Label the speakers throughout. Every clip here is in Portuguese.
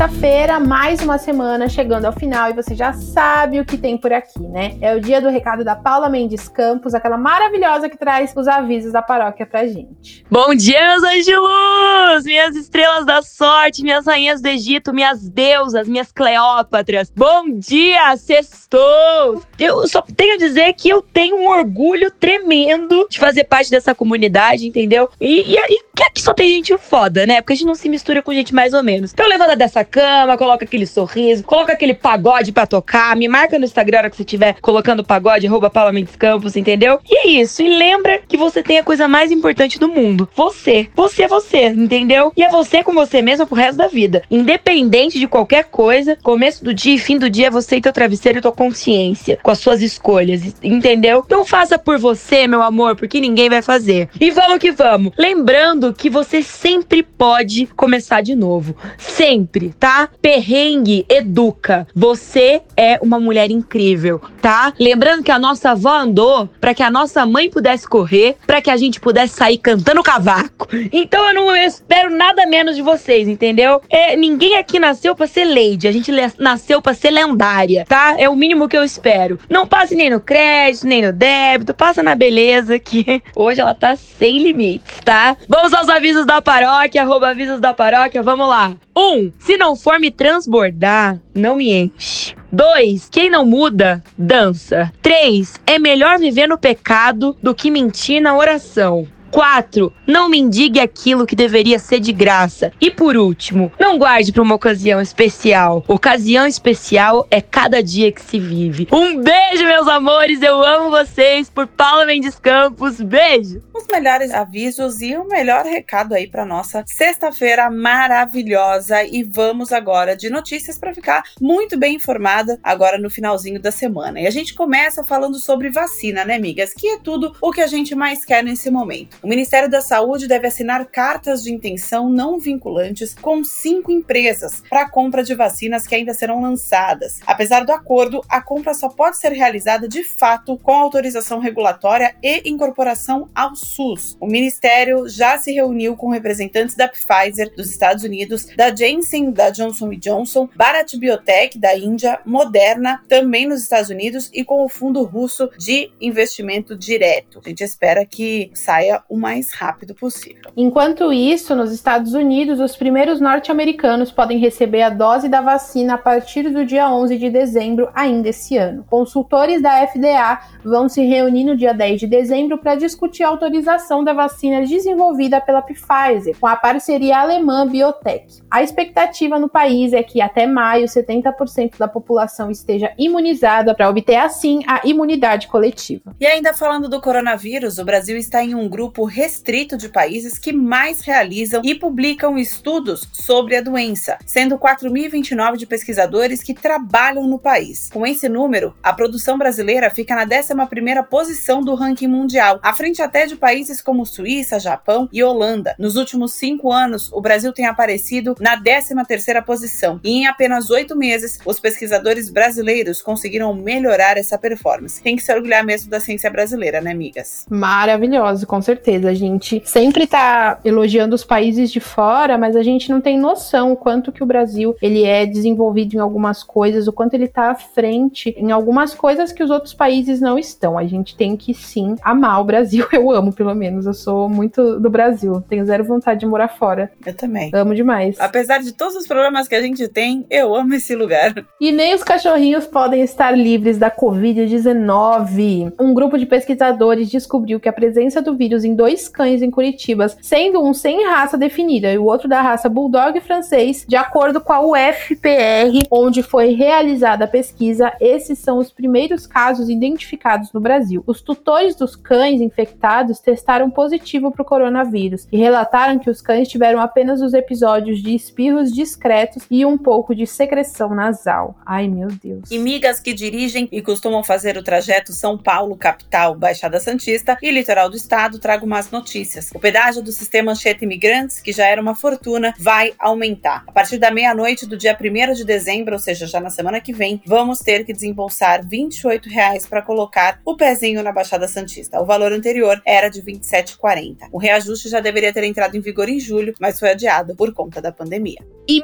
Speaker 1: Sexta-feira, mais uma semana chegando ao final e você já sabe o que tem por aqui, né? É o dia do recado da Paula Mendes Campos, aquela maravilhosa que traz os avisos da paróquia pra gente.
Speaker 2: Bom dia, meus luz, minhas estrelas da sorte, minhas rainhas do Egito, minhas deusas, minhas Cleópatras. Bom dia, sextou! Eu só tenho a dizer que eu tenho um orgulho tremendo de fazer parte dessa comunidade, entendeu? E, e, e que aqui só tem gente foda, né? Porque a gente não se mistura com gente mais ou menos. Então levanta dessa cama, coloca aquele sorriso, coloca aquele pagode pra tocar, me marca no Instagram a hora que você estiver colocando pagode, arroba Paula Mendes Campos, entendeu? E é isso. E lembra que você tem a coisa mais importante do mundo. Você. Você é você, entendeu? E é você com você mesmo pro resto da vida. Independente de qualquer coisa, começo do dia e fim do dia é você e teu travesseiro e tua consciência, com as suas escolhas, entendeu? Então faça por você, meu amor, porque ninguém vai fazer. E vamos que vamos. Lembrando que você sempre pode começar de novo sempre, tá? Perrengue educa. Você é uma mulher incrível, tá? Lembrando que a nossa avó andou para que a nossa mãe pudesse correr, para que a gente pudesse sair cantando cavaco. Então eu não espero nada menos de vocês, entendeu? É, ninguém aqui nasceu para ser lady, a gente nasceu para ser lendária, tá? É o mínimo que eu espero. Não passe nem no crédito, nem no débito, passa na beleza que hoje ela tá sem limites, tá? Vamos aos avisos da paróquia, arroba avisos da paróquia, vamos lá. Um, se não for me transbordar, não me enche. 2. Quem não muda, dança. 3. É melhor viver no pecado do que mentir na oração. 4. Não mendigue aquilo que deveria ser de graça. E por último, não guarde para uma ocasião especial. Ocasião especial é cada dia que se vive. Um beijo, meus amores. Eu amo vocês. Por Paula Mendes Campos. Beijo.
Speaker 3: Os melhores avisos e o melhor recado aí para nossa sexta-feira maravilhosa. E vamos agora de notícias para ficar muito bem informada agora no finalzinho da semana. E a gente começa falando sobre vacina, né, amigas? Que é tudo o que a gente mais quer nesse momento. O Ministério da Saúde deve assinar cartas de intenção não vinculantes com cinco empresas para a compra de vacinas que ainda serão lançadas. Apesar do acordo, a compra só pode ser realizada de fato com autorização regulatória e incorporação ao SUS. O Ministério já se reuniu com representantes da Pfizer dos Estados Unidos, da Janssen da Johnson Johnson, Bharat Biotech da Índia, Moderna também nos Estados Unidos e com o Fundo Russo de Investimento Direto. A gente espera que saia o mais rápido possível.
Speaker 1: Enquanto isso, nos Estados Unidos, os primeiros norte-americanos podem receber a dose da vacina a partir do dia 11 de dezembro, ainda esse ano. Consultores da FDA vão se reunir no dia 10 de dezembro para discutir a autorização da vacina desenvolvida pela Pfizer, com a parceria alemã Biotech. A expectativa no país é que até maio 70% da população esteja imunizada para obter assim a imunidade coletiva.
Speaker 3: E ainda falando do coronavírus, o Brasil está em um grupo grupo restrito de países que mais realizam e publicam estudos sobre a doença, sendo 4.029 de pesquisadores que trabalham no país. Com esse número, a produção brasileira fica na 11ª posição do ranking mundial, à frente até de países como Suíça, Japão e Holanda. Nos últimos cinco anos, o Brasil tem aparecido na 13ª posição e em apenas oito meses, os pesquisadores brasileiros conseguiram melhorar essa performance. Tem que se orgulhar mesmo da ciência brasileira, né, amigas?
Speaker 1: Maravilhoso, com certeza certeza. A gente sempre tá elogiando os países de fora, mas a gente não tem noção o quanto que o Brasil ele é desenvolvido em algumas coisas, o quanto ele tá à frente em algumas coisas que os outros países não estão. A gente tem que sim amar o Brasil. Eu amo, pelo menos. Eu sou muito do Brasil. Tenho zero vontade de morar fora.
Speaker 3: Eu também.
Speaker 1: Amo demais.
Speaker 3: Apesar de todos os problemas que a gente tem, eu amo esse lugar.
Speaker 1: E nem os cachorrinhos podem estar livres da Covid-19. Um grupo de pesquisadores descobriu que a presença do vírus em dois cães em Curitiba, sendo um sem raça definida e o outro da raça Bulldog francês, de acordo com a UFPR, onde foi realizada a pesquisa. Esses são os primeiros casos identificados no Brasil. Os tutores dos cães infectados testaram positivo para o coronavírus e relataram que os cães tiveram apenas os episódios de espirros discretos e um pouco de secreção nasal. Ai, meu Deus.
Speaker 3: E migas que dirigem e costumam fazer o trajeto São Paulo, capital, Baixada Santista e litoral do estado, trago notícias. O pedágio do sistema Anchieta Imigrantes, que já era uma fortuna, vai aumentar. A partir da meia-noite do dia 1 de dezembro, ou seja, já na semana que vem, vamos ter que desembolsar R$ 28 para colocar o pezinho na Baixada Santista. O valor anterior era de R$ 27,40. O reajuste já deveria ter entrado em vigor em julho, mas foi adiado por conta da pandemia.
Speaker 4: E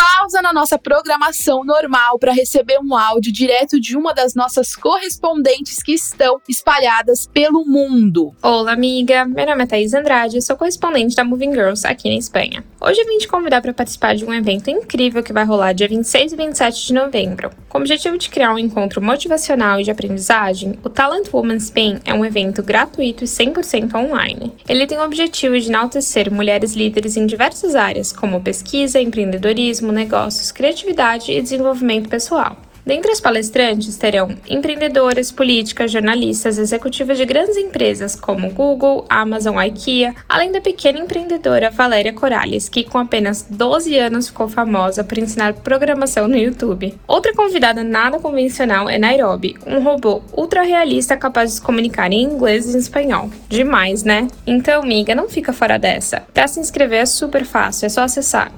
Speaker 4: pausa na nossa programação normal para receber um áudio direto de uma das nossas correspondentes que estão espalhadas pelo mundo.
Speaker 5: Olá, amiga. Meu nome é Thaís Andrade, sou correspondente da Moving Girls aqui na Espanha. Hoje eu vim te convidar para participar de um evento incrível que vai rolar dia 26 e 27 de novembro. Com o objetivo de criar um encontro motivacional e de aprendizagem, o Talent Woman Spain é um evento gratuito e 100% online. Ele tem o objetivo de enaltecer mulheres líderes em diversas áreas, como pesquisa, empreendedorismo, negócios, criatividade e desenvolvimento pessoal. Dentre as palestrantes terão empreendedoras, políticas, jornalistas, executivas de grandes empresas como Google, Amazon, IKEA, além da pequena empreendedora Valéria Corales, que com apenas 12 anos ficou famosa por ensinar programação no YouTube. Outra convidada nada convencional é Nairobi, um robô ultra realista capaz de se comunicar em inglês e em espanhol. Demais, né? Então, amiga, não fica fora dessa. Para se inscrever é super fácil, é só acessar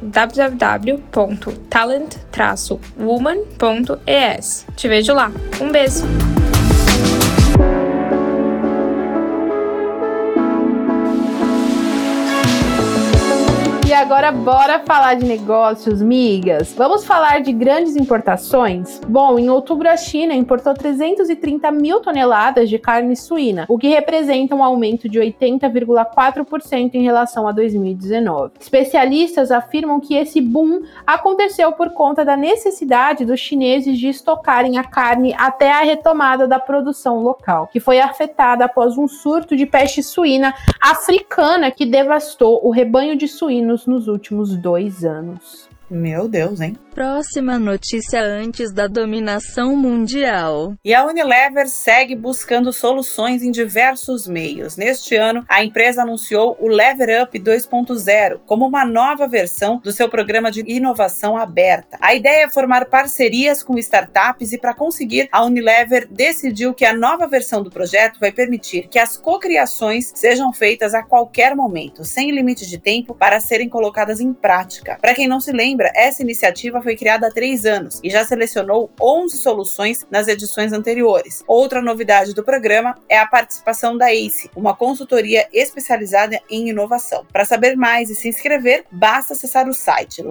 Speaker 5: www.talent-woman.es te vejo lá. Um beijo!
Speaker 1: Agora bora falar de negócios, migas. Vamos falar de grandes importações? Bom, em outubro a China importou 330 mil toneladas de carne suína, o que representa um aumento de 80,4% em relação a 2019. Especialistas afirmam que esse boom aconteceu por conta da necessidade dos chineses de estocarem a carne até a retomada da produção local, que foi afetada após um surto de peste suína africana que devastou o rebanho de suínos nos últimos dois anos.
Speaker 3: Meu Deus, hein?
Speaker 6: Próxima notícia antes da dominação mundial.
Speaker 3: E a Unilever segue buscando soluções em diversos meios. Neste ano, a empresa anunciou o Lever Up 2.0 como uma nova versão do seu programa de inovação aberta. A ideia é formar parcerias com startups e para conseguir, a Unilever decidiu que a nova versão do projeto vai permitir que as cocriações sejam feitas a qualquer momento, sem limite de tempo para serem colocadas em prática. Para quem não se lembra, essa iniciativa foi criada há três anos e já selecionou 11 soluções nas edições anteriores. Outra novidade do programa é a participação da ACE, uma consultoria especializada em inovação. Para saber mais e se inscrever, basta acessar o site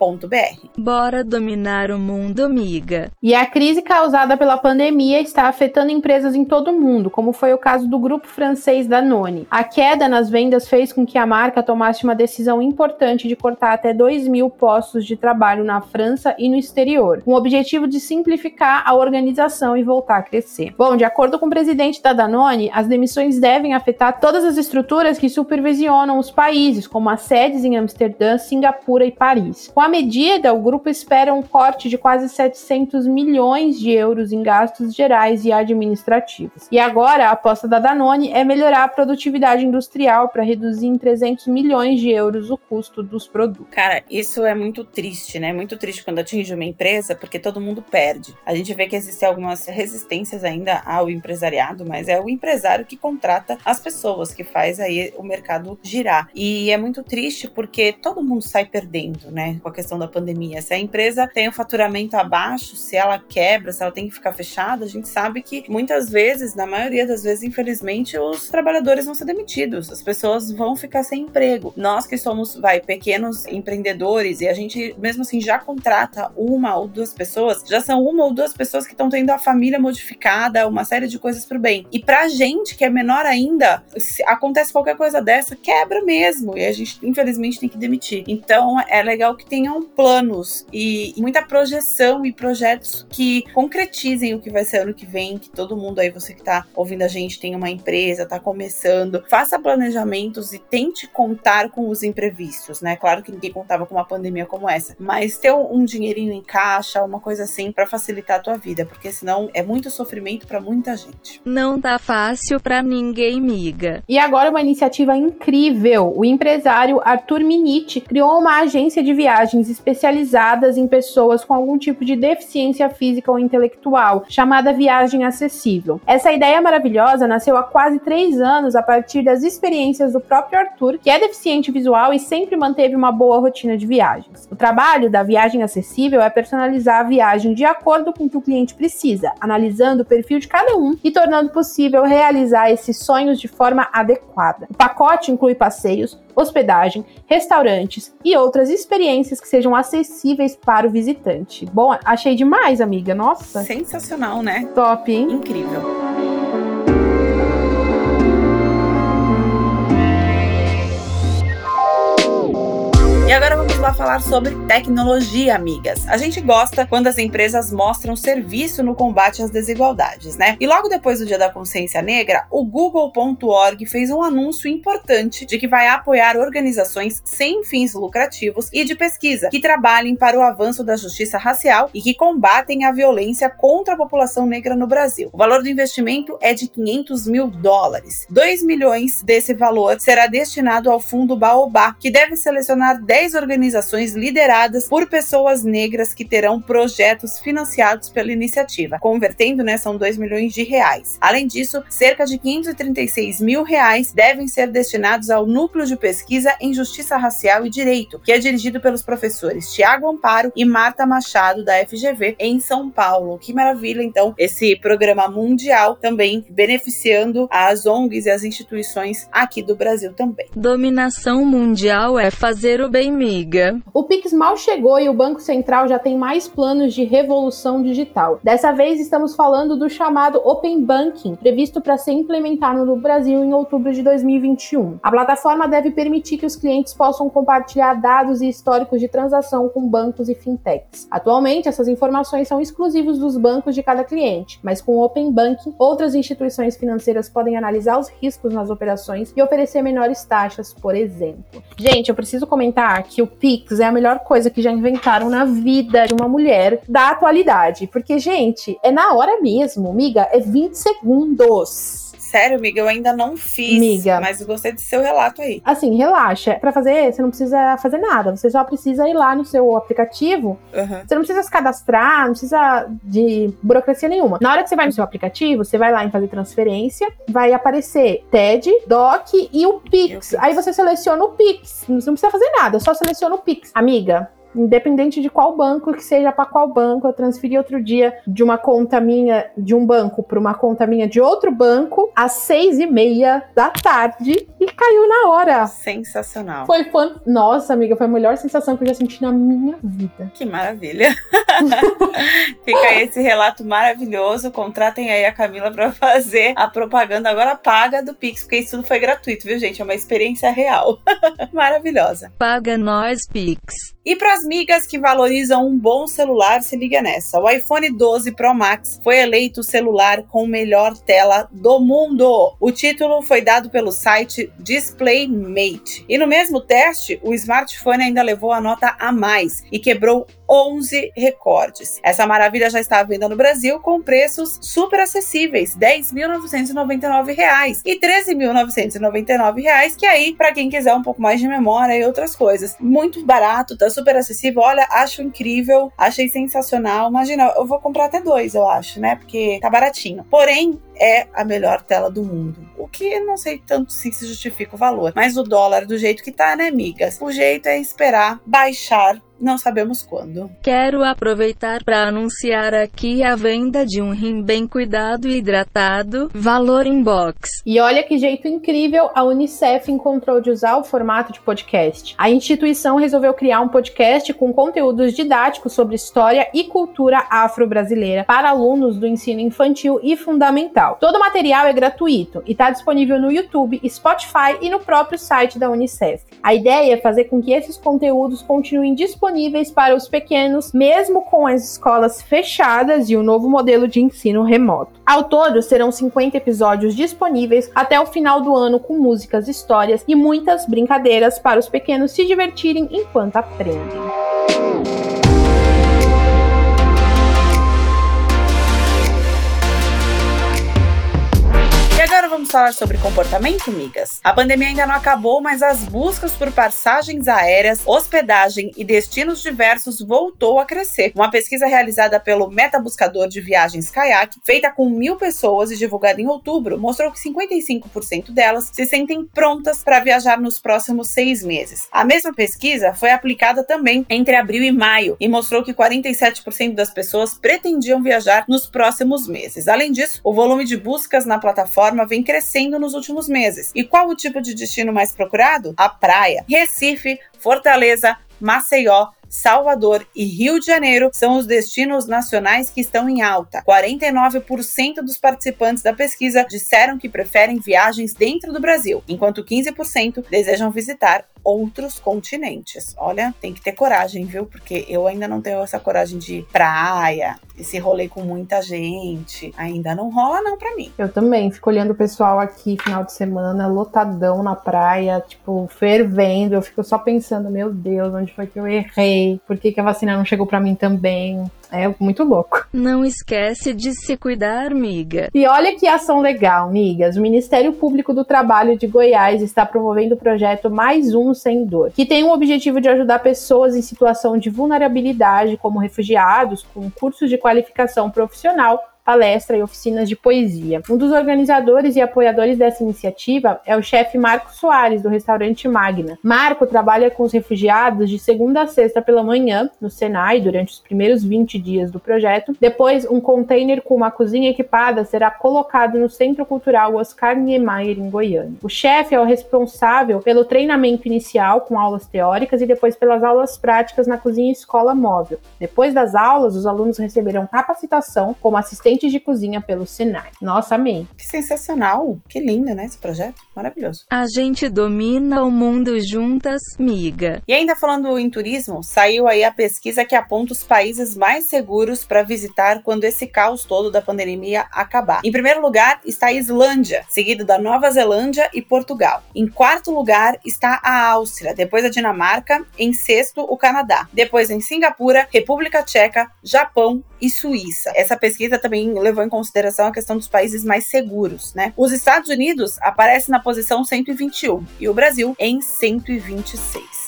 Speaker 3: leverup.com
Speaker 6: Bora dominar o mundo, amiga.
Speaker 1: E a crise causada pela pandemia está afetando empresas em todo o mundo, como foi o caso do grupo francês Danone. A queda nas vendas fez com que a marca tomasse uma decisão importante de cortar até 2 mil postos de trabalho na França e no exterior, com o objetivo de simplificar a organização e voltar a crescer. Bom, de acordo com o presidente da Danone, as demissões devem afetar todas as estruturas que supervisionam os países, como as sedes em Amsterdã, Singapura e Paris. Com a medida, o grupo espera um corte de quase 700 milhões de euros em gastos gerais e administrativos. E agora, a aposta da Danone é melhorar a produtividade industrial para reduzir em 300 milhões de euros o custo dos produtos.
Speaker 3: Cara, isso é muito triste, né? Muito triste quando atinge uma empresa, porque todo mundo perde. A gente vê que existem algumas resistências ainda ao empresariado, mas é o empresário que contrata as pessoas, que faz aí o mercado girar. E é muito triste porque todo mundo sai perdendo, né? Com a questão da pandemia. Se a empresa tem o um faturamento abaixo, se ela quebra, se ela tem que ficar fechada, a gente sabe que muitas vezes, na maioria das vezes, infelizmente, os trabalhadores vão ser demitidos, as pessoas vão ficar sem emprego. Nós que somos, vai, pequenos empreendedores e a gente mesmo assim já contrata uma ou duas pessoas, já são uma ou duas pessoas que estão tendo a família modificada, uma série de coisas pro bem. E pra gente que é menor ainda, se acontece qualquer coisa dessa, quebra mesmo e a gente infelizmente tem que demitir. Então é legal que tenha tenham planos e muita projeção e projetos que concretizem o que vai ser ano que vem, que todo mundo aí, você que tá ouvindo a gente, tem uma empresa, tá começando, faça planejamentos e tente contar com os imprevistos, né? Claro que ninguém contava com uma pandemia como essa, mas ter um dinheirinho em caixa, uma coisa assim para facilitar a tua vida, porque senão é muito sofrimento para muita gente.
Speaker 6: Não tá fácil para ninguém, miga.
Speaker 1: E agora uma iniciativa incrível. O empresário Arthur Miniti criou uma agência de viagens especializadas em pessoas com algum tipo de deficiência física ou intelectual, chamada Viagem Acessível. Essa ideia maravilhosa nasceu há quase três anos a partir das experiências do próprio Arthur, que é deficiente visual e sempre manteve uma boa rotina de viagens. O trabalho da Viagem Acessível é personalizar a viagem de acordo com o que o cliente precisa, analisando o perfil de cada um e tornando possível realizar esses sonhos de forma adequada. O pacote inclui passeios, hospedagem, restaurantes e outras experiências que sejam acessíveis para o visitante. Bom, achei demais, amiga. Nossa.
Speaker 3: Sensacional, né?
Speaker 1: Top, hein?
Speaker 3: Incrível. E agora lá falar sobre tecnologia, amigas. A gente gosta quando as empresas mostram serviço no combate às desigualdades, né? E logo depois do Dia da Consciência Negra, o Google.org fez um anúncio importante de que vai apoiar organizações sem fins lucrativos e de pesquisa que trabalhem para o avanço da justiça racial e que combatem a violência contra a população negra no Brasil. O valor do investimento é de 500 mil dólares. 2 milhões desse valor será destinado ao Fundo Baobá, que deve selecionar 10 10 organizações lideradas por pessoas negras que terão projetos financiados pela iniciativa. Convertendo, né, são 2 milhões de reais. Além disso, cerca de 536 mil reais devem ser destinados ao Núcleo de Pesquisa em Justiça Racial e Direito, que é dirigido pelos professores Tiago Amparo e Marta Machado, da FGV, em São Paulo. Que maravilha, então, esse programa mundial também beneficiando as ONGs e as instituições aqui do Brasil também.
Speaker 6: Dominação mundial é fazer o bem miga.
Speaker 1: O Pix mal chegou e o Banco Central já tem mais planos de revolução digital. Dessa vez estamos falando do chamado Open Banking, previsto para ser implementado no Brasil em outubro de 2021. A plataforma deve permitir que os clientes possam compartilhar dados e históricos de transação com bancos e fintechs. Atualmente, essas informações são exclusivas dos bancos de cada cliente, mas com o Open Banking, outras instituições financeiras podem analisar os riscos nas operações e oferecer menores taxas, por exemplo. Gente, eu preciso comentar que o Pix é a melhor coisa que já inventaram na vida de uma mulher da atualidade. Porque, gente, é na hora mesmo, miga, é 20 segundos.
Speaker 3: Sério, amiga, eu ainda não fiz.
Speaker 1: Miga.
Speaker 3: Mas gostei do seu relato aí.
Speaker 1: Assim, relaxa. Para fazer, você não precisa fazer nada. Você só precisa ir lá no seu aplicativo.
Speaker 3: Uhum.
Speaker 1: Você não precisa se cadastrar, não precisa de burocracia nenhuma. Na hora que você vai no seu aplicativo, você vai lá em fazer transferência, vai aparecer TED, DOC e o Pix. Aí você seleciona o Pix. Não precisa fazer nada, só seleciona o Pix. Amiga, Independente de qual banco que seja para qual banco, eu transferi outro dia de uma conta minha de um banco para uma conta minha de outro banco às seis e meia da tarde e caiu na hora.
Speaker 3: Sensacional.
Speaker 1: Foi fã. Nossa, amiga, foi a melhor sensação que eu já senti na minha vida.
Speaker 3: Que maravilha. Fica aí esse relato maravilhoso. Contratem aí a Camila para fazer a propaganda agora paga do Pix, porque isso tudo foi gratuito, viu, gente? É uma experiência real. Maravilhosa.
Speaker 6: Paga nós, Pix.
Speaker 3: E para migas que valorizam um bom celular, se liga nessa. O iPhone 12 Pro Max foi eleito o celular com melhor tela do mundo. O título foi dado pelo site DisplayMate. E no mesmo teste, o smartphone ainda levou a nota a mais e quebrou 11 recordes. Essa maravilha já está à venda no Brasil com preços super acessíveis, R$ 10.999 e R$ 13.999, que aí para quem quiser um pouco mais de memória e outras coisas. Muito barato, tá super acessível. Olha, acho incrível, achei sensacional. Imagina, eu vou comprar até dois, eu acho, né? Porque tá baratinho. Porém, é a melhor tela do mundo. O que não sei tanto se se justifica o valor. Mas o dólar, do jeito que tá, né, amigas? O jeito é esperar baixar não sabemos quando.
Speaker 6: Quero aproveitar para anunciar aqui a venda de um rim bem cuidado e hidratado, valor em box.
Speaker 1: E olha que jeito incrível a Unicef encontrou de usar o formato de podcast. A instituição resolveu criar um podcast com conteúdos didáticos sobre história e cultura afro-brasileira para alunos do ensino infantil e fundamental. Todo o material é gratuito e está disponível no YouTube, Spotify e no próprio site da Unicef. A ideia é fazer com que esses conteúdos continuem disponíveis disponíveis para os pequenos, mesmo com as escolas fechadas e o novo modelo de ensino remoto. Ao todo, serão 50 episódios disponíveis até o final do ano com músicas, histórias e muitas brincadeiras para os pequenos se divertirem enquanto aprendem.
Speaker 3: Vamos falar sobre comportamento, migas. A pandemia ainda não acabou, mas as buscas por passagens aéreas, hospedagem e destinos diversos voltou a crescer. Uma pesquisa realizada pelo Metabuscador de Viagens Kayak, feita com mil pessoas e divulgada em outubro, mostrou que 55% delas se sentem prontas para viajar nos próximos seis meses. A mesma pesquisa foi aplicada também entre abril e maio e mostrou que 47% das pessoas pretendiam viajar nos próximos meses. Além disso, o volume de buscas na plataforma vem crescendo nos últimos meses. E qual o tipo de destino mais procurado? A praia. Recife, Fortaleza, Maceió, Salvador e Rio de Janeiro são os destinos nacionais que estão em alta. 49% dos participantes da pesquisa disseram que preferem viagens dentro do Brasil, enquanto 15% desejam visitar outros continentes. Olha, tem que ter coragem, viu? Porque eu ainda não tenho essa coragem de praia, esse rolê com muita gente. Ainda não rola, não, pra mim.
Speaker 1: Eu também. Fico olhando o pessoal aqui final de semana, lotadão na praia, tipo, fervendo. Eu fico só pensando, meu Deus, onde foi que eu errei? Por que, que a vacina não chegou para mim também? É muito louco.
Speaker 6: Não esquece de se cuidar, miga.
Speaker 1: E olha que ação legal, migas. O Ministério Público do Trabalho de Goiás está promovendo o projeto Mais Um Sem Dor, que tem o objetivo de ajudar pessoas em situação de vulnerabilidade, como refugiados, com cursos de qualificação profissional palestra e oficinas de poesia. Um dos organizadores e apoiadores dessa iniciativa é o chefe Marco Soares, do restaurante Magna. Marco trabalha com os refugiados de segunda a sexta pela manhã, no Senai, durante os primeiros 20 dias do projeto. Depois, um container com uma cozinha equipada será colocado no Centro Cultural Oscar Niemeyer, em Goiânia. O chefe é o responsável pelo treinamento inicial, com aulas teóricas, e depois pelas aulas práticas na cozinha escola móvel. Depois das aulas, os alunos receberão capacitação como assistente de cozinha pelo Senai. Nossa, amei.
Speaker 3: Que sensacional. Que lindo, né, esse projeto? Maravilhoso.
Speaker 6: A gente domina o mundo juntas, miga.
Speaker 3: E ainda falando em turismo, saiu aí a pesquisa que aponta os países mais seguros para visitar quando esse caos todo da pandemia acabar. Em primeiro lugar está a Islândia, seguido da Nova Zelândia e Portugal. Em quarto lugar está a Áustria, depois a Dinamarca, em sexto o Canadá. Depois em Singapura, República Tcheca, Japão e Suíça. Essa pesquisa também levou em consideração a questão dos países mais seguros, né? Os Estados Unidos aparecem na posição 121 e o Brasil em 126.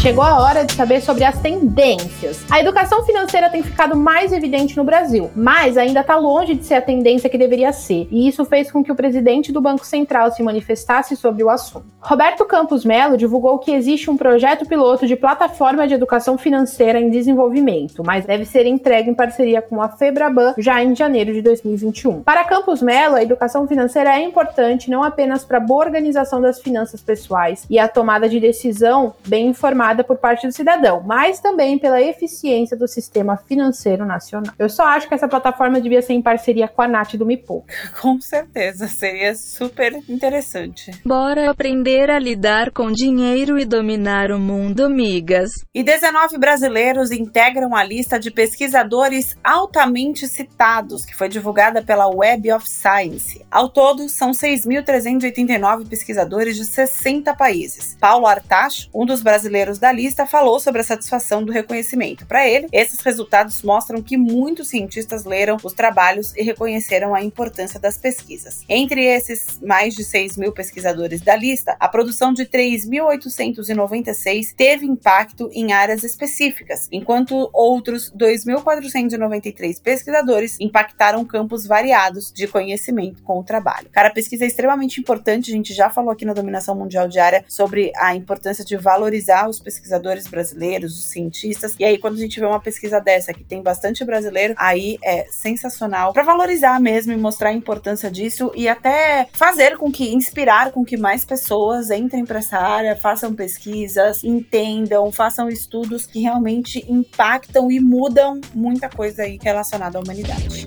Speaker 1: Chegou a hora de saber sobre as tendências. A educação financeira tem ficado mais evidente no Brasil, mas ainda está longe de ser a tendência que deveria ser, e isso fez com que o presidente do Banco Central se manifestasse sobre o assunto. Roberto Campos Melo divulgou que existe um projeto piloto de plataforma de educação financeira em desenvolvimento, mas deve ser entregue em parceria com a Febraban já em janeiro de 2021. Para Campos Melo, a educação financeira é importante não apenas para a boa organização das finanças pessoais e a tomada de decisão bem informada por parte do cidadão, mas também pela eficiência do sistema financeiro nacional. Eu só acho que essa plataforma devia ser em parceria com a Nath do Me Poupe.
Speaker 3: Com certeza, seria super interessante.
Speaker 6: Bora aprender a lidar com dinheiro e dominar o mundo, migas.
Speaker 3: E 19 brasileiros integram a lista de pesquisadores altamente citados, que foi divulgada pela Web of Science. Ao todo, são 6.389 pesquisadores de 60 países. Paulo Artacho, um dos brasileiros da lista falou sobre a satisfação do reconhecimento. Para ele, esses resultados mostram que muitos cientistas leram os trabalhos e reconheceram a importância das pesquisas. Entre esses mais de 6 mil pesquisadores da lista, a produção de 3.896 teve impacto em áreas específicas, enquanto outros 2.493 pesquisadores impactaram campos variados de conhecimento com o trabalho. Cara, a pesquisa é extremamente importante, a gente já falou aqui na Dominação Mundial Diária sobre a importância de valorizar os pesquisadores brasileiros, os cientistas. E aí, quando a gente vê uma pesquisa dessa que tem bastante brasileiro, aí é sensacional para valorizar mesmo e mostrar a importância disso e até fazer com que, inspirar com que mais pessoas entrem para essa área, façam pesquisas, entendam, façam estudos que realmente impactam e mudam muita coisa aí relacionada à humanidade.